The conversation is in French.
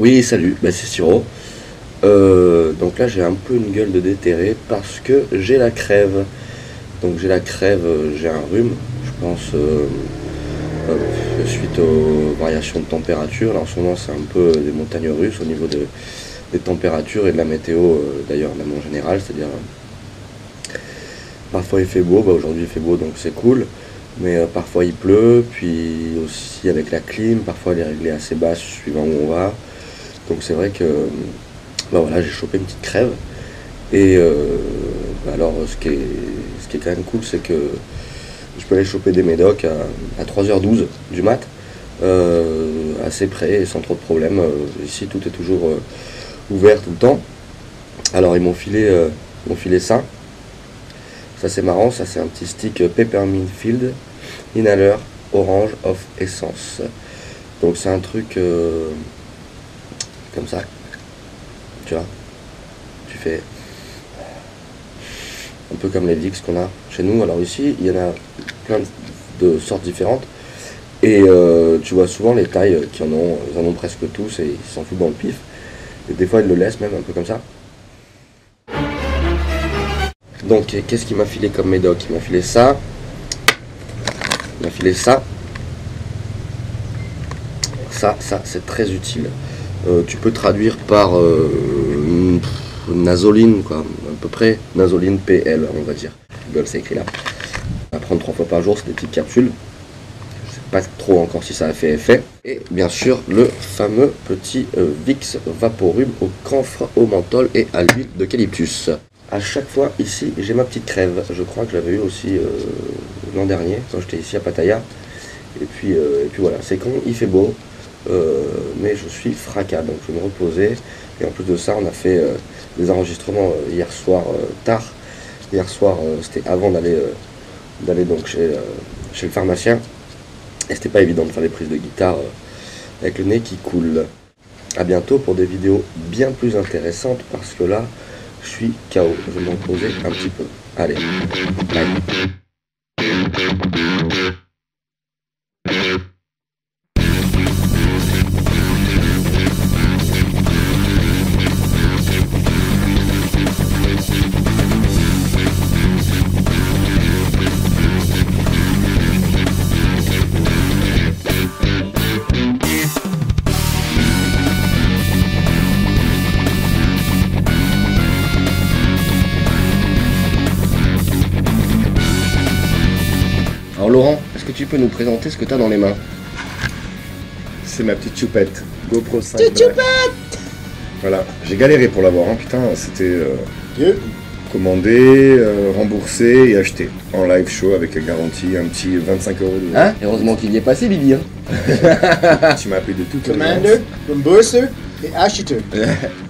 Oui, salut, bah, c'est Siro. Euh, donc là, j'ai un peu une gueule de déterré parce que j'ai la crève. Donc j'ai la crève, euh, j'ai un rhume, je pense, euh, suite aux variations de température. Là, en ce moment, c'est un peu des montagnes russes au niveau de- des températures et de la météo, d'ailleurs, même en général. C'est-à-dire, parfois il fait beau, bah, aujourd'hui il fait beau, donc c'est cool. Mais parfois il pleut, puis aussi avec la clim, parfois elle est réglée assez basse suivant où on va. Donc c'est vrai que bah voilà, j'ai chopé une petite crève. Et euh, bah alors ce qui, est, ce qui est quand même cool, c'est que je peux aller choper des médocs à, à 3h12 du mat, euh, assez près et sans trop de problèmes. Euh, ici tout est toujours ouvert tout le temps. Alors ils m'ont filé, ils filé ça. Ça c'est marrant, ça c'est un petit stick Peppermint Field Inhaler Orange of Essence. Donc c'est un truc comme ça. Tu vois Tu fais un peu comme les Vicks qu'on a chez nous. Alors ici, il y en a plein de sortes différentes. Et euh, tu vois souvent les tailles qui en ont, ils en ont presque tous et ils s'en foutent dans le pif. Et des fois ils le laissent même un peu comme ça. Donc qu'est-ce qu'il m'a filé comme médoc? Il m'a filé ça. Il m'a filé ça. Ça, ça, c'est très utile. Euh, tu peux traduire par euh, pff, nasoline, quoi, à peu près. Nasoline PL, on va dire. Google, c'est écrit là. À prendre trois fois par jour, c'est des petites capsules. Je sais pas trop encore si ça a fait effet. Et bien sûr, le fameux petit euh, Vicks Vaporub au camphre, au menthol et à l'huile d'eucalyptus. À chaque fois, ici, j'ai ma petite crève. Je crois que je l'avais eu aussi l'an dernier, quand j'étais ici à Pattaya. Et puis, et puis voilà, c'est con, il fait beau. Euh, mais je suis fracas, donc je vais me reposer. Et en plus de ça, on a fait euh, des enregistrements euh, hier soir tard. Hier soir, c'était avant d'aller d'aller donc chez, chez le pharmacien. Et c'était pas évident de faire des prises de guitare avec le nez qui coule. A bientôt pour des vidéos bien plus intéressantes parce que là, je suis KO. Je vais me reposer un petit peu. Allez, bye. Laurent, est-ce que tu peux nous présenter ce que tu as dans les mains? C'est ma petite choupette. GoPro 5. Voilà, j'ai galéré pour l'avoir, hein. putain, c'était euh, Dieu. commandé, euh, remboursé et acheté en live show avec la garantie, un petit 25 euros de Hein? Heureusement qu'il y est passé, Bibi. Hein Tu m'as appelé de tout. Commander, rembourser et acheteur.